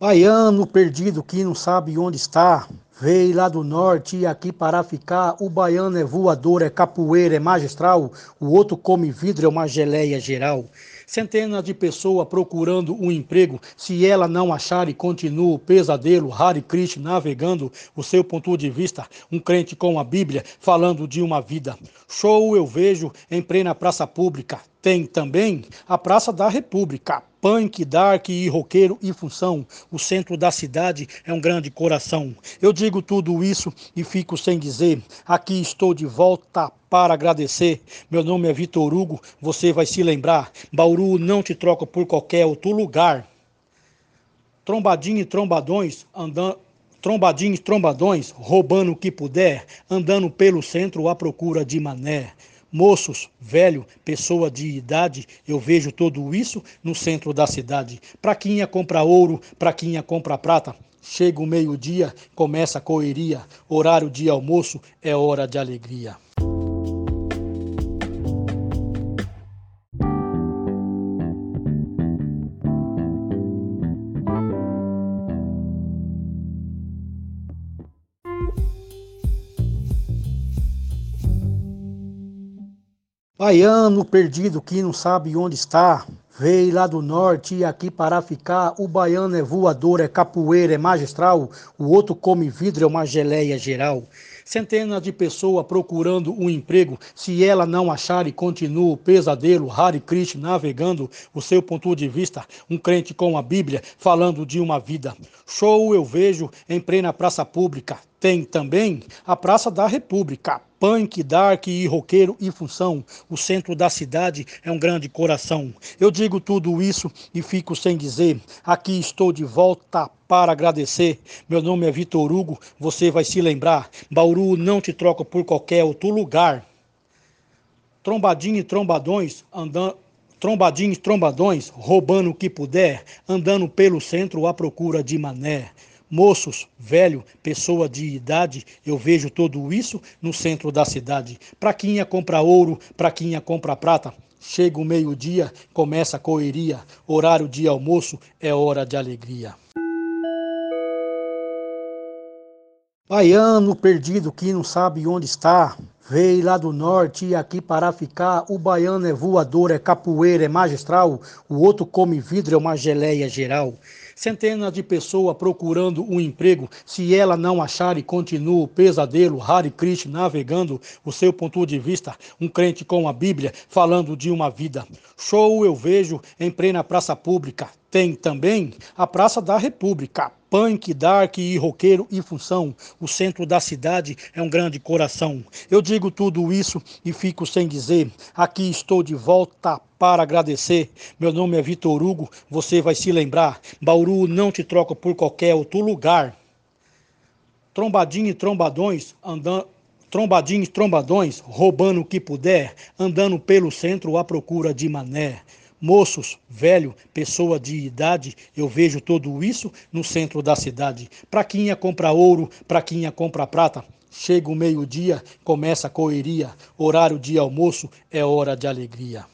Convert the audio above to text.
Baiano perdido que não sabe onde está, veio lá do norte e aqui para ficar. O baiano é voador, é capoeira, é magistral, o outro come vidro, é uma geleia geral. Centenas de pessoas procurando um emprego, se ela não achar e continua o pesadelo, Hare Krishna navegando o seu ponto de vista, um crente com a Bíblia falando de uma vida. Show eu vejo em plena praça pública, tem também a Praça da República, punk, dark e roqueiro e função. O centro da cidade é um grande coração. Eu digo tudo isso e fico sem dizer. Aqui estou de volta para agradecer. Meu nome é Vitor Hugo, você vai se lembrar. Bauru não te troca por qualquer outro lugar. Trombadinho e trombadões andando trombadinhos, trombadões, roubando o que puder, andando pelo centro à procura de mané moços, velho, pessoa de idade, eu vejo tudo isso no centro da cidade. Praquinha compra ouro, praquinha compra prata. Chega o meio-dia, começa a correria. Horário de almoço é hora de alegria. Baiano perdido que não sabe onde está, veio lá do norte e aqui para ficar. O baiano é voador, é capoeira, é magistral, o outro come vidro, é uma geleia geral. Centenas de pessoas procurando um emprego, se ela não achar e continua o pesadelo, Hare Krishna navegando o seu ponto de vista, um crente com a Bíblia falando de uma vida. Show eu vejo em plena praça pública, tem também a Praça da República, punk, dark e roqueiro e função. O centro da cidade é um grande coração. Eu digo tudo isso e fico sem dizer. Aqui estou de volta para agradecer. Meu nome é Vitor Hugo, você vai se lembrar. Bauru não te troca por qualquer outro lugar. Trombadinho e trombadões andando trombadinhos, trombadões, roubando o que puder, andando pelo centro à procura de mané moços, velho, pessoa de idade, eu vejo tudo isso no centro da cidade. Praquinha compra ouro, praquinha compra prata. Chega o meio-dia, começa a correria. Horário de almoço é hora de alegria. Baiano perdido que não sabe onde está, veio lá do norte e aqui para ficar. O baiano é voador, é capoeira, é magistral, o outro come vidro, é uma geleia geral. Centenas de pessoas procurando um emprego, se ela não achar e continua o pesadelo, Hare Krishna navegando o seu ponto de vista, um crente com a Bíblia falando de uma vida. Show eu vejo em plena praça pública, tem também a Praça da República, punk, dark e roqueiro e função. O centro da cidade é um grande coração. Eu digo tudo isso e fico sem dizer. Aqui estou de volta para agradecer. Meu nome é Vitor Hugo, você vai se lembrar. Bauru não te troca por qualquer outro lugar. Trombadinho e trombadões andando trombadinhos, trombadões, roubando o que puder, andando pelo centro à procura de mané moços, velho, pessoa de idade, eu vejo tudo isso no centro da cidade. Praquinha compra ouro, praquinha compra prata. Chega o meio-dia, começa a correria. Horário de almoço é hora de alegria.